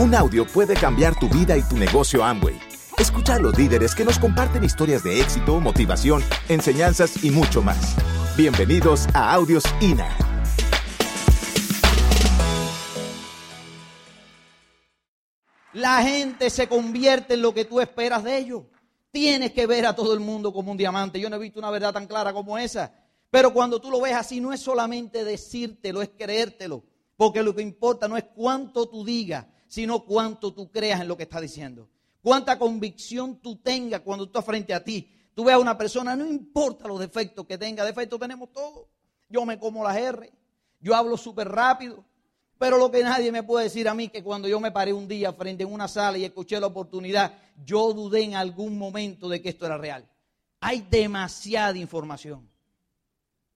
Un audio puede cambiar tu vida y tu negocio Amway. Escucha a los líderes que nos comparten historias de éxito, motivación, enseñanzas y mucho más. Bienvenidos a Audios INA. La gente se convierte en lo que tú esperas de ellos. Tienes que ver a todo el mundo como un diamante. Yo no he visto una verdad tan clara como esa. Pero cuando tú lo ves así, no es solamente decírtelo, es creértelo. Porque lo que importa no es cuánto tú digas, sino cuánto tú creas en lo que está diciendo. Cuánta convicción tú tengas cuando tú estás frente a ti. Tú ves a una persona, no importa los defectos que tenga, defectos tenemos todos. Yo me como las R, yo hablo súper rápido, pero lo que nadie me puede decir a mí que cuando yo me paré un día frente a una sala y escuché la oportunidad, yo dudé en algún momento de que esto era real. Hay demasiada información.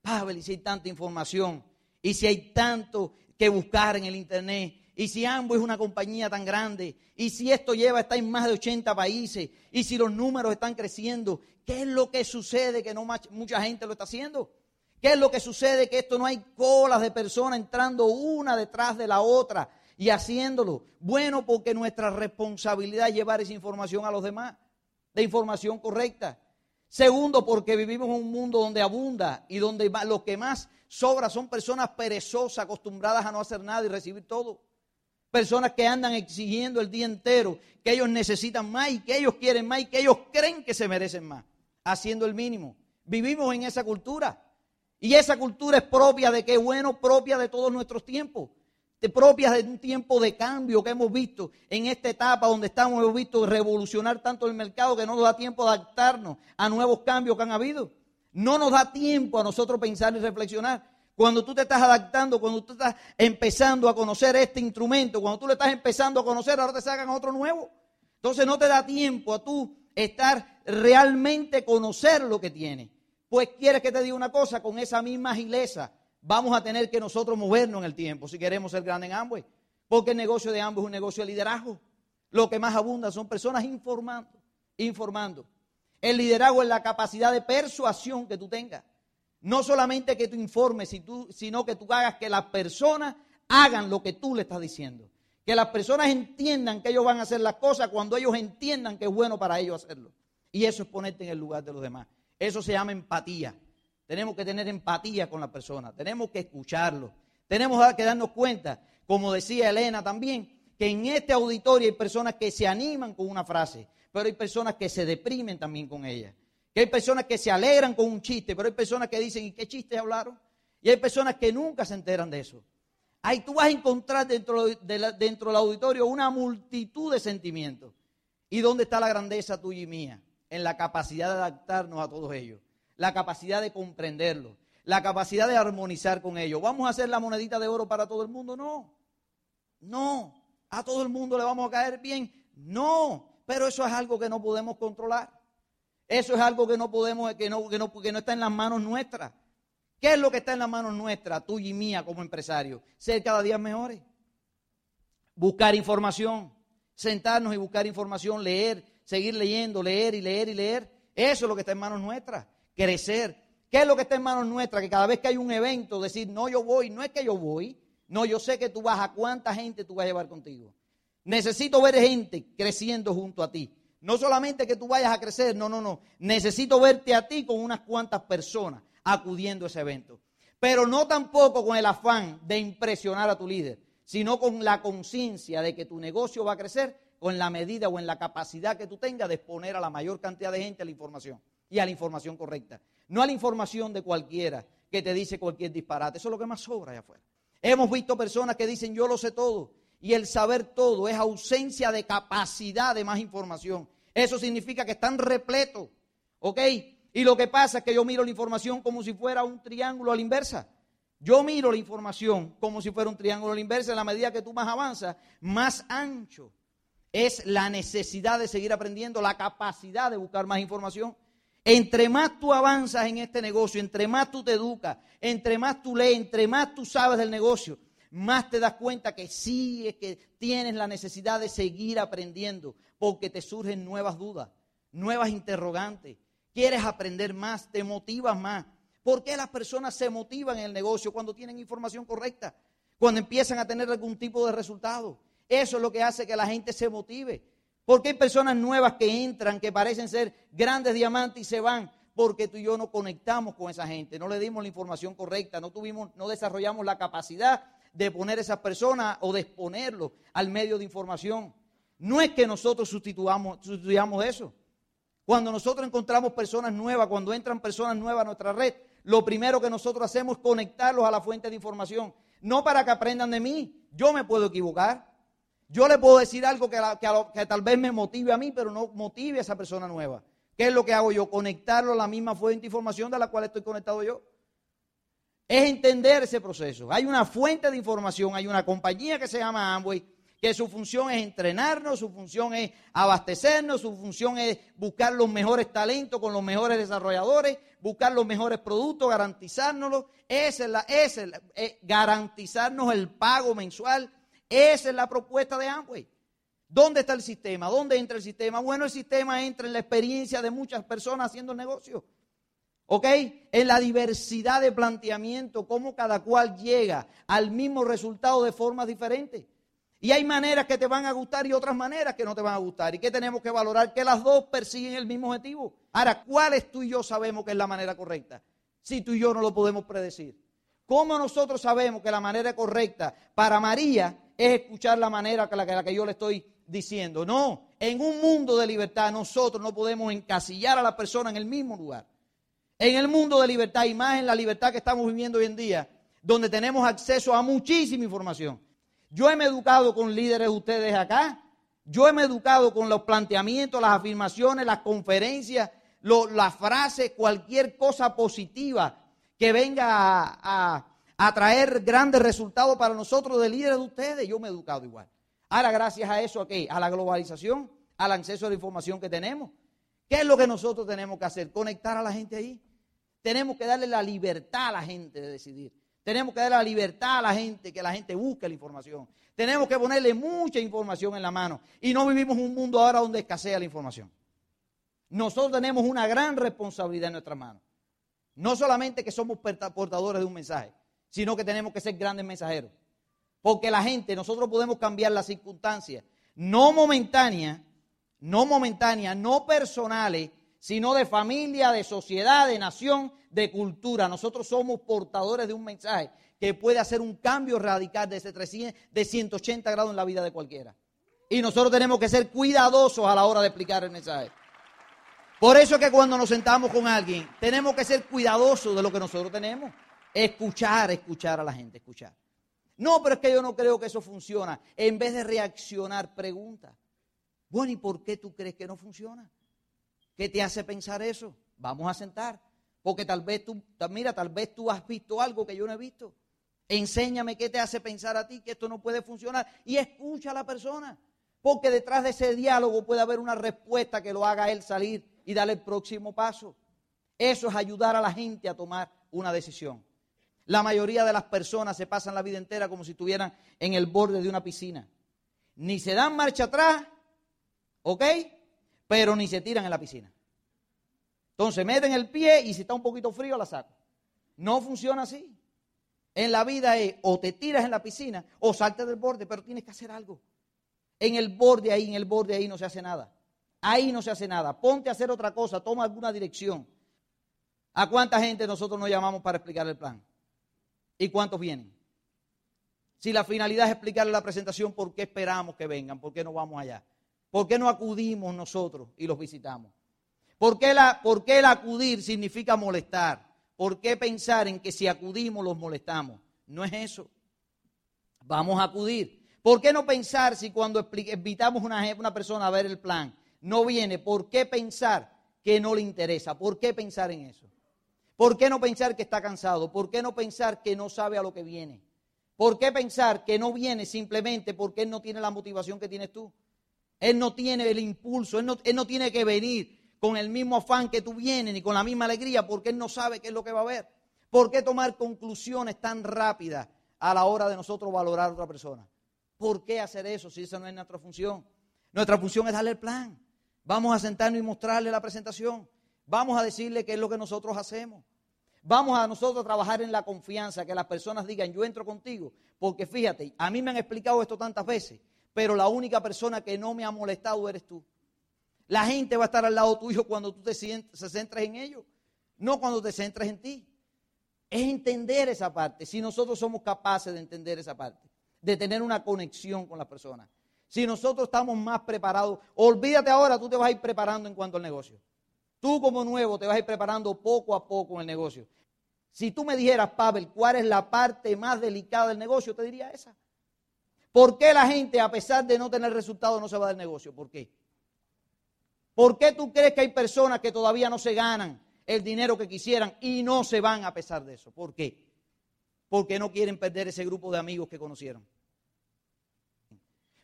Pavel, y si hay tanta información, y si hay tanto que buscar en el Internet, y si ambos es una compañía tan grande, y si esto lleva, está en más de 80 países, y si los números están creciendo, ¿qué es lo que sucede que no mucha gente lo está haciendo? ¿Qué es lo que sucede? Que esto no hay colas de personas entrando una detrás de la otra y haciéndolo. Bueno, porque nuestra responsabilidad es llevar esa información a los demás, de información correcta. Segundo, porque vivimos en un mundo donde abunda y donde lo que más sobra son personas perezosas, acostumbradas a no hacer nada y recibir todo. Personas que andan exigiendo el día entero, que ellos necesitan más y que ellos quieren más y que ellos creen que se merecen más, haciendo el mínimo. Vivimos en esa cultura. Y esa cultura es propia de qué bueno, propia de todos nuestros tiempos propias de un tiempo de cambio que hemos visto en esta etapa donde estamos, hemos visto revolucionar tanto el mercado que no nos da tiempo de adaptarnos a nuevos cambios que han habido. No nos da tiempo a nosotros pensar y reflexionar. Cuando tú te estás adaptando, cuando tú estás empezando a conocer este instrumento, cuando tú le estás empezando a conocer, ahora te sacan otro nuevo. Entonces no te da tiempo a tú estar realmente conocer lo que tiene. Pues quieres que te diga una cosa, con esa misma agileza vamos a tener que nosotros movernos en el tiempo si queremos ser grandes en Amway. Porque el negocio de ambos es un negocio de liderazgo. Lo que más abunda son personas informando, informando. El liderazgo es la capacidad de persuasión que tú tengas. No solamente que tú informes, sino que tú hagas que las personas hagan lo que tú le estás diciendo. Que las personas entiendan que ellos van a hacer las cosas cuando ellos entiendan que es bueno para ellos hacerlo. Y eso es ponerte en el lugar de los demás. Eso se llama empatía. Tenemos que tener empatía con la persona, tenemos que escucharlo, tenemos que darnos cuenta, como decía Elena también, que en este auditorio hay personas que se animan con una frase, pero hay personas que se deprimen también con ella. Que hay personas que se alegran con un chiste, pero hay personas que dicen, ¿y qué chiste hablaron? Y hay personas que nunca se enteran de eso. Ahí tú vas a encontrar dentro, dentro del auditorio una multitud de sentimientos. ¿Y dónde está la grandeza tuya y mía? En la capacidad de adaptarnos a todos ellos la capacidad de comprenderlo, la capacidad de armonizar con ellos. ¿Vamos a hacer la monedita de oro para todo el mundo? No. No. ¿A todo el mundo le vamos a caer bien? No. Pero eso es algo que no podemos controlar. Eso es algo que no podemos, que no, que no, que no está en las manos nuestras. ¿Qué es lo que está en las manos nuestras, tuya y mía como empresario? Ser cada día mejores. Buscar información. Sentarnos y buscar información, leer, seguir leyendo, leer y leer y leer. Eso es lo que está en manos nuestras crecer. ¿Qué es lo que está en manos nuestras? Que cada vez que hay un evento, decir, no, yo voy, no es que yo voy, no, yo sé que tú vas a cuánta gente tú vas a llevar contigo. Necesito ver gente creciendo junto a ti. No solamente que tú vayas a crecer, no, no, no. Necesito verte a ti con unas cuantas personas acudiendo a ese evento. Pero no tampoco con el afán de impresionar a tu líder, sino con la conciencia de que tu negocio va a crecer con la medida o en la capacidad que tú tengas de exponer a la mayor cantidad de gente la información y a la información correcta. No a la información de cualquiera que te dice cualquier disparate. Eso es lo que más sobra allá afuera. Hemos visto personas que dicen yo lo sé todo y el saber todo es ausencia de capacidad de más información. Eso significa que están repletos. ¿Ok? Y lo que pasa es que yo miro la información como si fuera un triángulo a la inversa. Yo miro la información como si fuera un triángulo a la inversa. En la medida que tú más avanzas, más ancho es la necesidad de seguir aprendiendo, la capacidad de buscar más información. Entre más tú avanzas en este negocio, entre más tú te educas, entre más tú lees, entre más tú sabes del negocio, más te das cuenta que sí es que tienes la necesidad de seguir aprendiendo, porque te surgen nuevas dudas, nuevas interrogantes. Quieres aprender más, te motivas más. ¿Por qué las personas se motivan en el negocio cuando tienen información correcta? Cuando empiezan a tener algún tipo de resultado. Eso es lo que hace que la gente se motive. Porque hay personas nuevas que entran, que parecen ser grandes diamantes y se van, porque tú y yo no conectamos con esa gente, no le dimos la información correcta, no tuvimos, no desarrollamos la capacidad de poner a esas personas o de exponerlos al medio de información. No es que nosotros sustituamos, sustituyamos eso. Cuando nosotros encontramos personas nuevas, cuando entran personas nuevas a nuestra red, lo primero que nosotros hacemos es conectarlos a la fuente de información. No para que aprendan de mí. Yo me puedo equivocar. Yo le puedo decir algo que, que, tal vez me motive a mí, pero no motive a esa persona nueva. ¿Qué es lo que hago yo? Conectarlo a la misma fuente de información de la cual estoy conectado yo. Es entender ese proceso. Hay una fuente de información, hay una compañía que se llama Amway, que su función es entrenarnos, su función es abastecernos, su función es buscar los mejores talentos con los mejores desarrolladores, buscar los mejores productos. Esa es la, eh, garantizarnos el pago mensual. Esa es la propuesta de Amway. ¿Dónde está el sistema? ¿Dónde entra el sistema? Bueno, el sistema entra en la experiencia de muchas personas haciendo el negocio. ¿Ok? En la diversidad de planteamiento, cómo cada cual llega al mismo resultado de formas diferentes. Y hay maneras que te van a gustar y otras maneras que no te van a gustar. ¿Y que tenemos que valorar? Que las dos persiguen el mismo objetivo. Ahora, ¿cuáles tú y yo sabemos que es la manera correcta? Si tú y yo no lo podemos predecir. ¿Cómo nosotros sabemos que la manera correcta para María es escuchar la manera que la, la que yo le estoy diciendo? No, en un mundo de libertad nosotros no podemos encasillar a la persona en el mismo lugar. En el mundo de libertad y más en la libertad que estamos viviendo hoy en día, donde tenemos acceso a muchísima información. Yo he me educado con líderes de ustedes acá, yo he me educado con los planteamientos, las afirmaciones, las conferencias, las frases, cualquier cosa positiva que venga a, traer grandes resultados para nosotros de líderes de ustedes. Yo me he educado igual. Ahora, gracias a eso, ¿a qué? A la globalización, al acceso a la información que tenemos. ¿Qué es lo que nosotros tenemos que hacer? Conectar a la gente ahí. Tenemos que darle la libertad a la gente de decidir. Tenemos que darle la libertad a la gente, que la gente busque la información. Tenemos que ponerle mucha información en la mano. Y no vivimos un mundo ahora donde escasea la información. Nosotros tenemos una gran responsabilidad en nuestras manos. No solamente que somos portadores de un mensaje, sino que tenemos que ser grandes mensajeros. Porque la gente, nosotros podemos cambiar las circunstancias, no momentáneas, no momentáneas, no personales, sino de familia, de sociedad, de nación, de cultura. Nosotros somos portadores de un mensaje que puede hacer un cambio radical de, ese 300, de 180 grados en la vida de cualquiera. Y nosotros tenemos que ser cuidadosos a la hora de explicar el mensaje. Por eso es que cuando nos sentamos con alguien, tenemos que ser cuidadosos de lo que nosotros tenemos. Escuchar, escuchar a la gente, escuchar. No, pero es que yo no creo que eso funciona. En vez de reaccionar, pregunta. Bueno, ¿y por qué tú crees que no funciona? ¿Qué te hace pensar eso? Vamos a sentar. Porque tal vez tú, mira, tal vez tú has visto algo que yo no he visto. Enséñame qué te hace pensar a ti que esto no puede funcionar. Y escucha a la persona. Porque detrás de ese diálogo puede haber una respuesta que lo haga él salir y darle el próximo paso. Eso es ayudar a la gente a tomar una decisión. La mayoría de las personas se pasan la vida entera como si estuvieran en el borde de una piscina. Ni se dan marcha atrás, ¿ok? Pero ni se tiran en la piscina. Entonces meten el pie y si está un poquito frío la saco. No funciona así. En la vida es o te tiras en la piscina o saltes del borde, pero tienes que hacer algo. En el borde ahí, en el borde ahí no se hace nada. Ahí no se hace nada. Ponte a hacer otra cosa, toma alguna dirección. ¿A cuánta gente nosotros nos llamamos para explicar el plan? ¿Y cuántos vienen? Si la finalidad es explicarle la presentación, ¿por qué esperamos que vengan? ¿Por qué no vamos allá? ¿Por qué no acudimos nosotros y los visitamos? ¿Por qué, la, ¿Por qué el acudir significa molestar? ¿Por qué pensar en que si acudimos los molestamos? No es eso. Vamos a acudir. ¿Por qué no pensar si cuando invitamos a una, una persona a ver el plan no viene? ¿Por qué pensar que no le interesa? ¿Por qué pensar en eso? ¿Por qué no pensar que está cansado? ¿Por qué no pensar que no sabe a lo que viene? ¿Por qué pensar que no viene simplemente porque él no tiene la motivación que tienes tú? Él no tiene el impulso, él no, tiene que venir con el mismo afán que tú vienes ni con la misma alegría porque él no sabe qué es lo que va a ver. ¿Por qué tomar conclusiones tan rápidas a la hora de nosotros valorar a otra persona? ¿Por qué hacer eso si esa no es nuestra función? Nuestra función es darle el plan. Vamos a sentarnos y mostrarle la presentación. Vamos a decirle qué es lo que nosotros hacemos. Vamos a nosotros a trabajar en la confianza, que las personas digan, yo entro contigo, porque fíjate, a mí me han explicado esto tantas veces, pero la única persona que no me ha molestado eres tú. La gente va a estar al lado tuyo cuando tú te se centres en ellos, no cuando te centres en ti. Es entender esa parte, si nosotros somos capaces de entender esa parte, de tener una conexión con las personas. Si nosotros estamos más preparados, olvídate ahora, tú te vas a ir preparando en cuanto al negocio. Tú como nuevo te vas a ir preparando poco a poco en el negocio. Si tú me dijeras, Pavel, ¿cuál es la parte más delicada del negocio? Te diría esa. ¿Por qué la gente, a pesar de no tener resultado, no se va del negocio? ¿Por qué? ¿Por qué tú crees que hay personas que todavía no se ganan el dinero que quisieran y no se van a pesar de eso? ¿Por qué? Porque no quieren perder ese grupo de amigos que conocieron.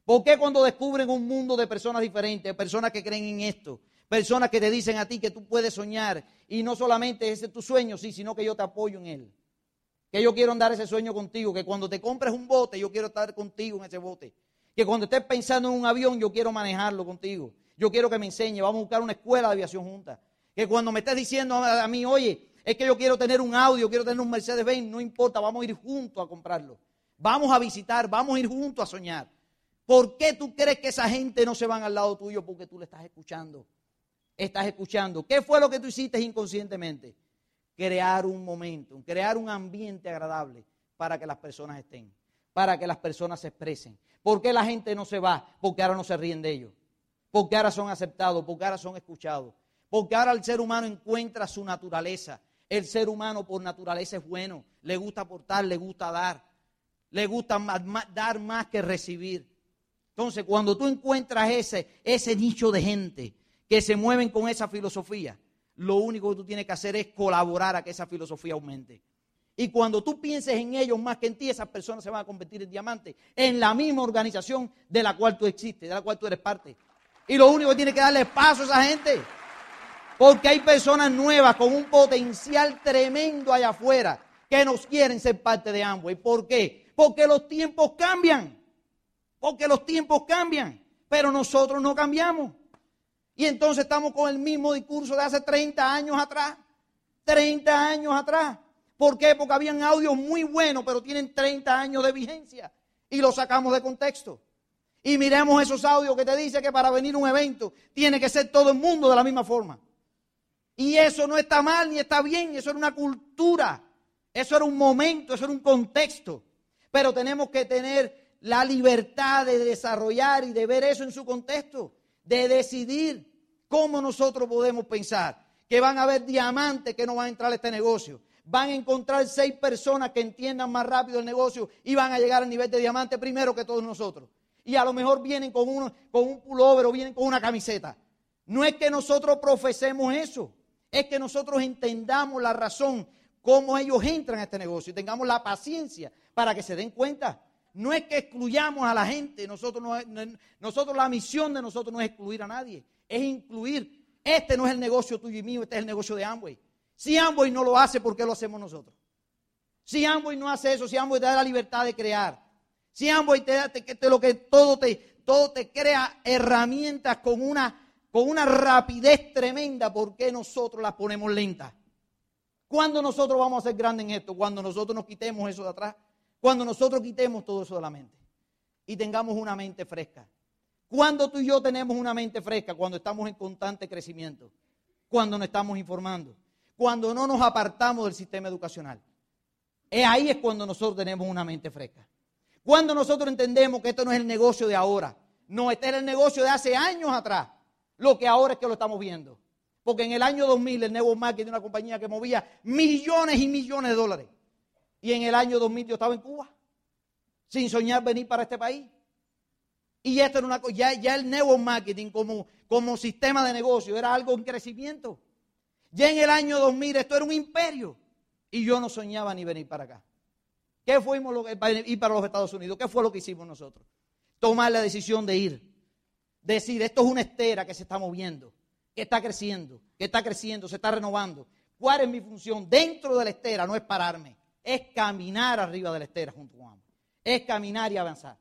¿Por qué cuando descubren un mundo de personas diferentes, personas que creen en esto, personas que te dicen a ti que tú puedes soñar y no solamente ese es tu sueño, sí, sino que yo te apoyo en él? Que yo quiero andar ese sueño contigo, que cuando te compres un bote, yo quiero estar contigo en ese bote. Que cuando estés pensando en un avión, yo quiero manejarlo contigo. Yo quiero que me enseñe, vamos a buscar una escuela de aviación junta. Que cuando me estés diciendo a, mí, oye, es que yo quiero tener un audio, quiero tener un Mercedes-Benz, no importa, vamos a ir juntos a comprarlo. Vamos a visitar, vamos a ir juntos a soñar. ¿Por qué tú crees que esa gente no se van al lado tuyo? Porque tú le estás escuchando. Estás escuchando. ¿Qué fue lo que tú hiciste inconscientemente? Crear un momento, crear un ambiente agradable para que las personas estén, para que las personas se expresen. ¿Por qué la gente no se va? Porque ahora no se ríen de ellos porque ahora son aceptados, porque ahora son escuchados, porque ahora el ser humano encuentra su naturaleza. El ser humano por naturaleza es bueno, le gusta aportar, le gusta dar, le gusta dar más que recibir. Entonces, cuando tú encuentras ese, ese nicho de gente que se mueven con esa filosofía, lo único que tú tienes que hacer es colaborar a que esa filosofía aumente. Y cuando tú pienses en ellos más que en ti, esas personas se van a convertir en diamantes en la misma organización de la cual tú existes, de la cual tú eres parte. Y lo único que tiene que darle paso a esa gente. Porque hay personas nuevas con un potencial tremendo allá afuera que nos quieren ser parte de ambos. ¿Y por qué? Porque los tiempos cambian. Porque los tiempos cambian. Pero nosotros no cambiamos. Y entonces estamos con el mismo discurso de hace 30 años atrás. 30 años atrás. ¿Por qué? Porque habían audios muy buenos, pero tienen 30 años de vigencia. Y los sacamos de contexto. Y miremos esos audios que te dice que para venir un evento tiene que ser todo el mundo de la misma forma. Y eso no está mal ni está bien, eso era una cultura, eso era un momento, eso era un contexto. Pero tenemos que tener la libertad de desarrollar y de ver eso en su contexto, de decidir cómo nosotros podemos pensar que van a haber diamantes que no van a entrar a este negocio. Van a encontrar seis personas que entiendan más rápido el negocio y van a llegar al nivel de diamante primero que todos nosotros y a lo mejor vienen con, un pullover o vienen con una camiseta. No es que nosotros profesemos eso, es que nosotros entendamos la razón, cómo ellos entran a este negocio y tengamos la paciencia para que se den cuenta. No es que excluyamos a la gente, nosotros, nosotros la misión de nosotros no es excluir a nadie, es incluir. Este no es el negocio tuyo y mío, este es el negocio de Amway. Si Amway no lo hace, ¿por qué lo hacemos nosotros? Si Amway no hace eso, si Amway te da la libertad de crear, si Amway te, te, te, lo que todo te, todo te crea herramientas con una, con una rapidez tremenda, ¿por qué nosotros las ponemos lentas? ¿Cuándo nosotros vamos a ser grandes en esto? Cuando nosotros nos quitemos eso de atrás. Cuando nosotros quitemos todo eso de la mente. Y tengamos una mente fresca. Cuando tú y yo tenemos una mente fresca, cuando estamos en constante crecimiento, cuando nos estamos informando, cuando no nos apartamos del sistema educacional. Ahí es cuando nosotros tenemos una mente fresca. Cuando nosotros entendemos que esto no es el negocio de ahora, no, este era el negocio de hace años atrás, lo que ahora es que lo estamos viendo. Porque en el año 2000 el Network Marketing era una compañía que movía millones y millones de dólares. Y en el año 2000 yo estaba en Cuba, sin soñar venir para este país. Y esto era una ya, ya el network marketing como, como sistema de negocio era algo en crecimiento. Ya en el año 2000 esto era un imperio. Y yo no soñaba ni venir para acá. ¿Qué fuimos lo, ir para los Estados Unidos? ¿Qué fue lo que hicimos nosotros? Tomar la decisión de ir. Decir, esto es una estera que se está moviendo, que está creciendo, que está creciendo, se está renovando. ¿Cuál es mi función? Dentro de la estera no es pararme, es caminar arriba de la estera junto con ambos. Es caminar y avanzar.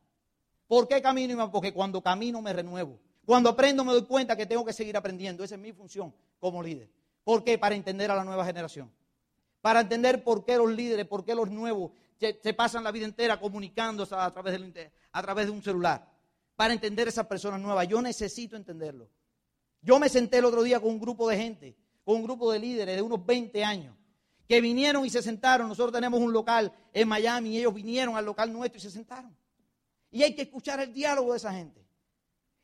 ¿Por qué camino? Porque cuando camino me renuevo. Cuando aprendo me doy cuenta que tengo que seguir aprendiendo. Esa es mi función como líder. ¿Por qué? Para entender a la nueva generación. Para entender por qué los líderes, por qué los nuevos se, pasan la vida entera comunicándose a través, de, a través de un celular. para entender a esas personas nuevas. Yo necesito entenderlo. Yo me senté el otro día con un grupo de gente, con un grupo de líderes de unos 20 años, que vinieron y se sentaron. Nosotros tenemos un local en Miami y ellos vinieron al local nuestro y se sentaron. Y hay que escuchar el diálogo de esa gente.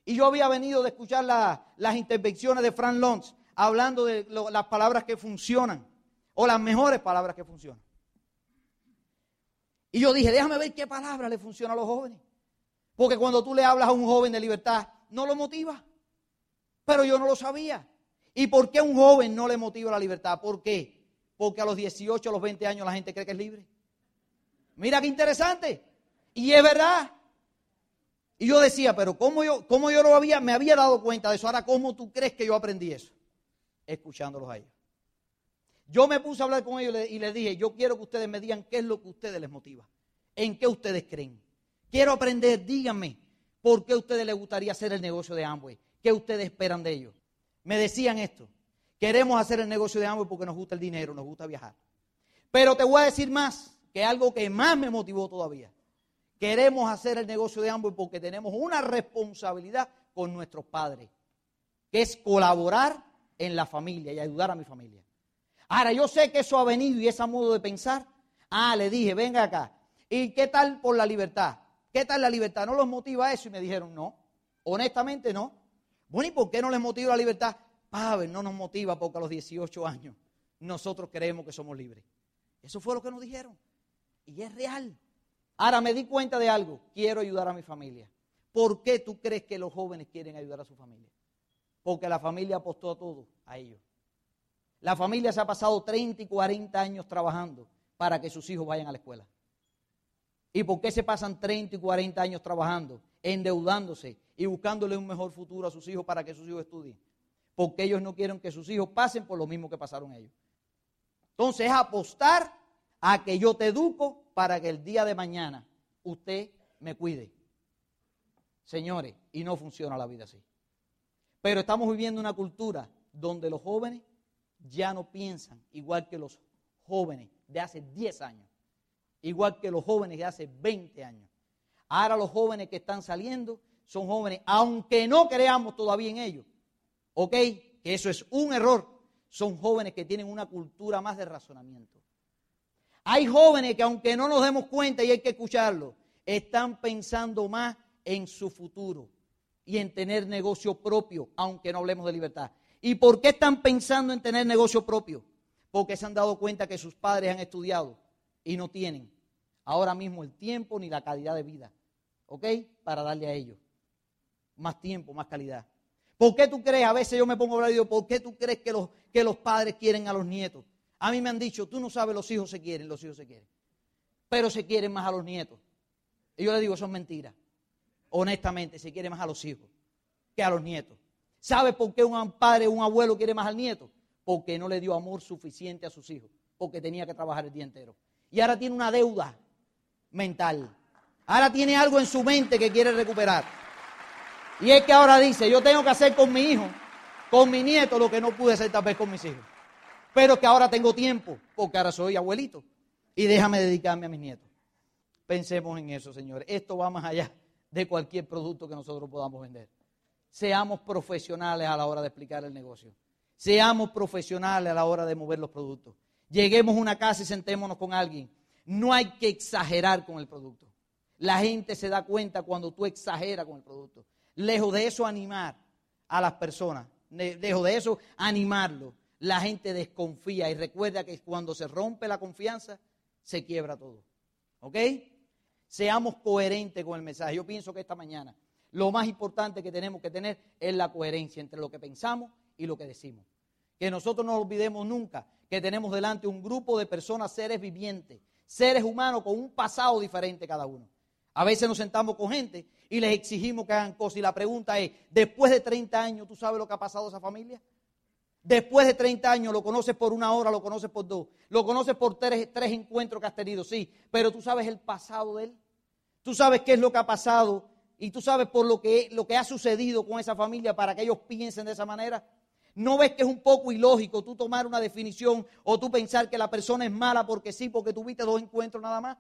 Y yo había venido de escuchar las intervenciones de Frank Lons hablando de las palabras que funcionan o las mejores palabras que funcionan. Y yo dije, déjame ver qué palabra le funciona a los jóvenes. Porque cuando tú le hablas a un joven de libertad, no lo motiva. Pero yo no lo sabía. ¿Y por qué un joven no le motiva la libertad? ¿Por qué? Porque a los 18, a los 20 años la gente cree que es libre. Mira qué interesante. Y es verdad. Y yo decía, pero ¿cómo yo, cómo yo lo había, me había dado cuenta de eso? Ahora, ¿cómo tú crees que yo aprendí eso? Escuchándolos a ellos. Yo me puse a hablar con ellos y les dije, yo quiero que ustedes me digan qué es lo que ustedes les motiva. ¿En qué ustedes creen? Quiero aprender, díganme, ¿por qué a ustedes les gustaría hacer el negocio de Amway? ¿Qué ustedes esperan de ellos? Me decían esto, queremos hacer el negocio de Amway porque nos gusta el dinero, nos gusta viajar. Pero te voy a decir más, que algo que más me motivó todavía. Queremos hacer el negocio de Amway porque tenemos una responsabilidad con nuestros padres, que es colaborar en la familia y ayudar a mi familia. Ahora, yo sé que eso ha venido y ese modo de pensar. Ah, le dije, venga acá. ¿Y qué tal por la libertad? ¿Qué tal la libertad? ¿No los motiva eso? Y me dijeron, no. Honestamente, no. Bueno, ¿y por qué no les motiva la libertad? Pavel, no nos motiva porque a los 18 años nosotros creemos que somos libres. Eso fue lo que nos dijeron. Y es real. Ahora me di cuenta de algo. Quiero ayudar a mi familia. ¿Por qué tú crees que los jóvenes quieren ayudar a su familia? Porque la familia apostó a todo, a ellos. La familia se ha pasado 30 y 40 años trabajando para que sus hijos vayan a la escuela. ¿Y por qué se pasan 30 y 40 años trabajando, endeudándose y buscándole un mejor futuro a sus hijos para que sus hijos estudien? Porque ellos no quieren que sus hijos pasen por lo mismo que pasaron ellos. Entonces es apostar a que yo te educo para que el día de mañana usted me cuide. Señores, y no funciona la vida así. Pero estamos viviendo una cultura donde los jóvenes ya no piensan igual que los jóvenes de hace 10 años, igual que los jóvenes de hace 20 años. Ahora los jóvenes que están saliendo son jóvenes, aunque no creamos todavía en ellos, ¿ok? Que eso es un error. Son jóvenes que tienen una cultura más de razonamiento. Hay jóvenes que aunque no nos demos cuenta y hay que escucharlo, están pensando más en su futuro y en tener negocio propio, aunque no hablemos de libertad. ¿Y por qué están pensando en tener negocio propio? Porque se han dado cuenta que sus padres han estudiado y no tienen ahora mismo el tiempo ni la calidad de vida, ¿ok? Para darle a ellos más tiempo, más calidad. ¿Por qué tú crees? A veces yo me pongo a hablar y digo, ¿por qué tú crees que los, que los padres quieren a los nietos? A mí me han dicho, tú no sabes, los hijos se quieren, los hijos se quieren. Pero se quieren más a los nietos. Y yo le digo, son mentiras. Honestamente, se quiere más a los hijos que a los nietos. ¿Sabe por qué un padre un abuelo quiere más al nieto? Porque no le dio amor suficiente a sus hijos, porque tenía que trabajar el día entero. Y ahora tiene una deuda mental. Ahora tiene algo en su mente que quiere recuperar. Y es que ahora dice, yo tengo que hacer con mi hijo, con mi nieto, lo que no pude hacer tal vez con mis hijos. Pero que ahora tengo tiempo, porque ahora soy abuelito. Y déjame dedicarme a mis nietos. Pensemos en eso, señores. Esto va más allá de cualquier producto que nosotros podamos vender seamos profesionales a la hora de explicar el negocio. Seamos profesionales a la hora de mover los productos. Lleguemos a una casa y sentémonos con alguien. No hay que exagerar con el producto. La gente se da cuenta cuando tú exageras con el producto. Lejos de eso animar a las personas, lejos de eso animarlo, la gente desconfía y recuerda que cuando se rompe la confianza, se quiebra todo. ¿Ok? Seamos coherentes con el mensaje. Yo pienso que esta mañana lo más importante que tenemos que tener es la coherencia entre lo que pensamos y lo que decimos. Que nosotros no olvidemos nunca que tenemos delante un grupo de personas, seres vivientes, seres humanos con un pasado diferente cada uno. A veces nos sentamos con gente y les exigimos que hagan cosas y la pregunta es, después de 30 años, ¿tú sabes lo que ha pasado a esa familia? Después de 30 años lo conoces por una hora, lo conoces por dos, lo conoces por tres, tres encuentros que has tenido, sí, pero tú sabes el pasado de él. Tú sabes qué es lo que ha pasado y tú sabes por lo que, lo que ha sucedido con esa familia para que ellos piensen de esa manera. ¿No ves que es un poco ilógico tú tomar una definición o tú pensar que la persona es mala porque sí, porque tuviste dos encuentros nada más?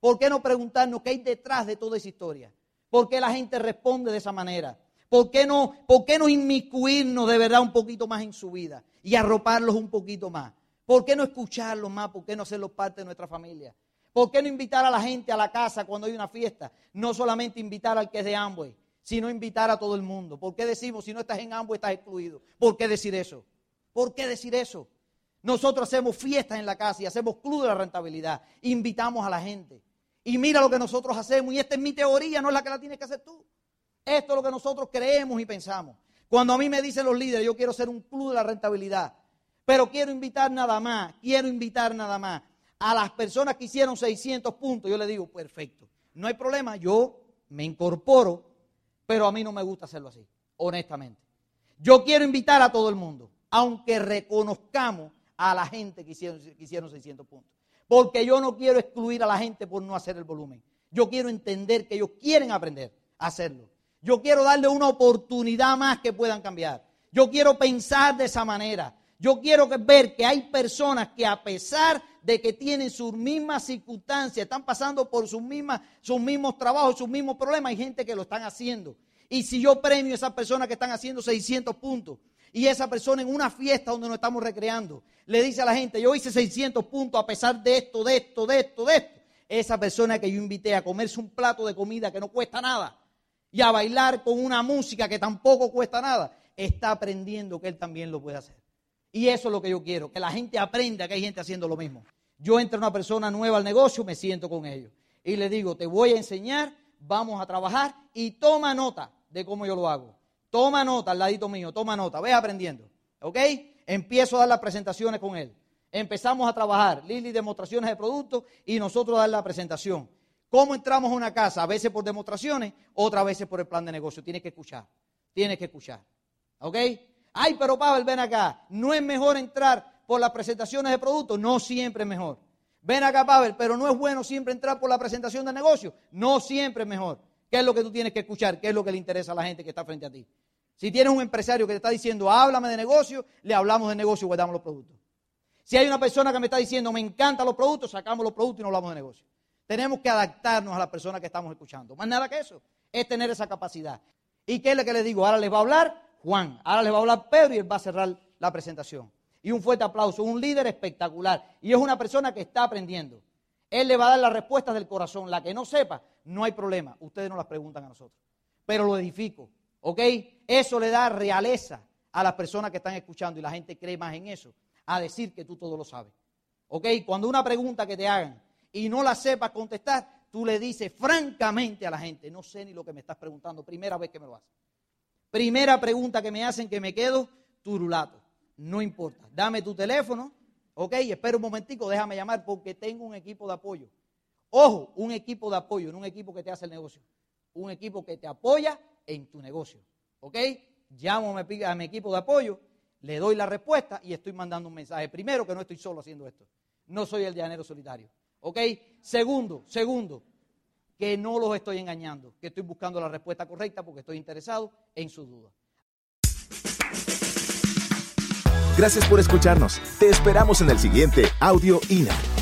¿Por qué no preguntarnos qué hay detrás de toda esa historia? ¿Por qué la gente responde de esa manera? ¿Por qué, no, ¿Por qué no inmiscuirnos de verdad un poquito más en su vida y arroparlos un poquito más? ¿Por qué no escucharlos más? ¿Por qué no hacerlos parte de nuestra familia? ¿Por qué no invitar a la gente a la casa cuando hay una fiesta? No solamente invitar al que es de Amway, sino invitar a todo el mundo. ¿Por qué decimos si no estás en Amway estás excluido? ¿Por qué decir eso? ¿Por qué decir eso? Nosotros hacemos fiestas en la casa y hacemos club de la rentabilidad. Invitamos a la gente. Y mira lo que nosotros hacemos. Y esta es mi teoría, no es la que la tienes que hacer tú. Esto es lo que nosotros creemos y pensamos. Cuando a mí me dicen los líderes, yo quiero ser un club de la rentabilidad, pero quiero invitar nada más, quiero invitar nada más a las personas que hicieron 600 puntos, yo le digo, perfecto, no hay problema, yo me incorporo, pero a mí no me gusta hacerlo así, honestamente. Yo quiero invitar a todo el mundo, aunque reconozcamos a la gente que hicieron, que hicieron 600 puntos. Porque yo no quiero excluir a la gente por no hacer el volumen. Yo quiero entender que ellos quieren aprender a hacerlo. Yo quiero darle una oportunidad más que puedan cambiar. Yo quiero pensar de esa manera. Yo quiero ver que hay personas que a pesar de que tienen sus mismas circunstancias, están pasando por sus, mismas, sus mismos trabajos, sus mismos problemas, hay gente que lo están haciendo. Y si yo premio a esas personas que están haciendo 600 puntos y esa persona en una fiesta donde nos estamos recreando le dice a la gente, yo hice 600 puntos a pesar de esto, de esto, de esto, de esto, esa persona que yo invité a comerse un plato de comida que no cuesta nada, y a bailar con una música que tampoco cuesta nada, está aprendiendo que él también lo puede hacer. Y eso es lo que yo quiero, que la gente aprenda que hay gente haciendo lo mismo. Yo entro una persona nueva al negocio, me siento con ellos y le digo, te voy a enseñar, vamos a trabajar y toma nota de cómo yo lo hago. Toma nota al ladito mío, toma nota, ve aprendiendo. ¿Ok? Empiezo a dar las presentaciones con él. Empezamos a trabajar, Lili, demostraciones de productos y nosotros a dar la presentación. ¿Cómo entramos a una casa? A veces por demostraciones, otras veces por el plan de negocio. Tienes que escuchar. Tienes que escuchar. ¿Ok? Ay, pero Pavel, ven acá. ¿No es mejor entrar por las presentaciones de productos? No siempre es mejor. Ven acá, Pavel, pero no es bueno siempre entrar por la presentación de negocio. No siempre es mejor. ¿Qué es lo que tú tienes que escuchar? ¿Qué es lo que le interesa a la gente que está frente a ti? Si tienes un empresario que te está diciendo, háblame de negocio, le hablamos de negocio y guardamos los productos. Si hay una persona que me está diciendo, me encantan los productos, sacamos los productos y no hablamos de negocio. Tenemos que adaptarnos a la persona que estamos escuchando. Más nada que eso, es tener esa capacidad. ¿Y qué es lo que le digo? Ahora les va a hablar Juan, ahora les va a hablar Pedro y él va a cerrar la presentación. Y un fuerte aplauso, un líder espectacular. Y es una persona que está aprendiendo. Él le va a dar las respuestas del corazón. La que no sepa, no hay problema. Ustedes no las preguntan a nosotros. Pero lo edifico. ¿Ok? Eso le da realeza a las personas que están escuchando y la gente cree más en eso, a decir que tú todo lo sabes. ¿Ok? Cuando una pregunta que te hagan y no la sepas contestar, tú le dices francamente a la gente, no sé ni lo que me estás preguntando, primera vez que me lo haces. Primera pregunta que me hacen que me quedo turulato. No importa, dame tu teléfono, ok, espera un momentico, déjame llamar porque tengo un equipo de apoyo. Ojo, un equipo de apoyo, no un equipo que te hace el negocio. Un equipo que te apoya en tu negocio. ¿Ok? Llamo a mi equipo de apoyo, le doy la respuesta y estoy mandando un mensaje. Primero, que no estoy solo haciendo esto. No soy el llanero solitario. ¿Ok? Segundo, segundo, que no los estoy engañando, que estoy buscando la respuesta correcta porque estoy interesado en su duda. Gracias por escucharnos. Te esperamos en el siguiente Audio INA.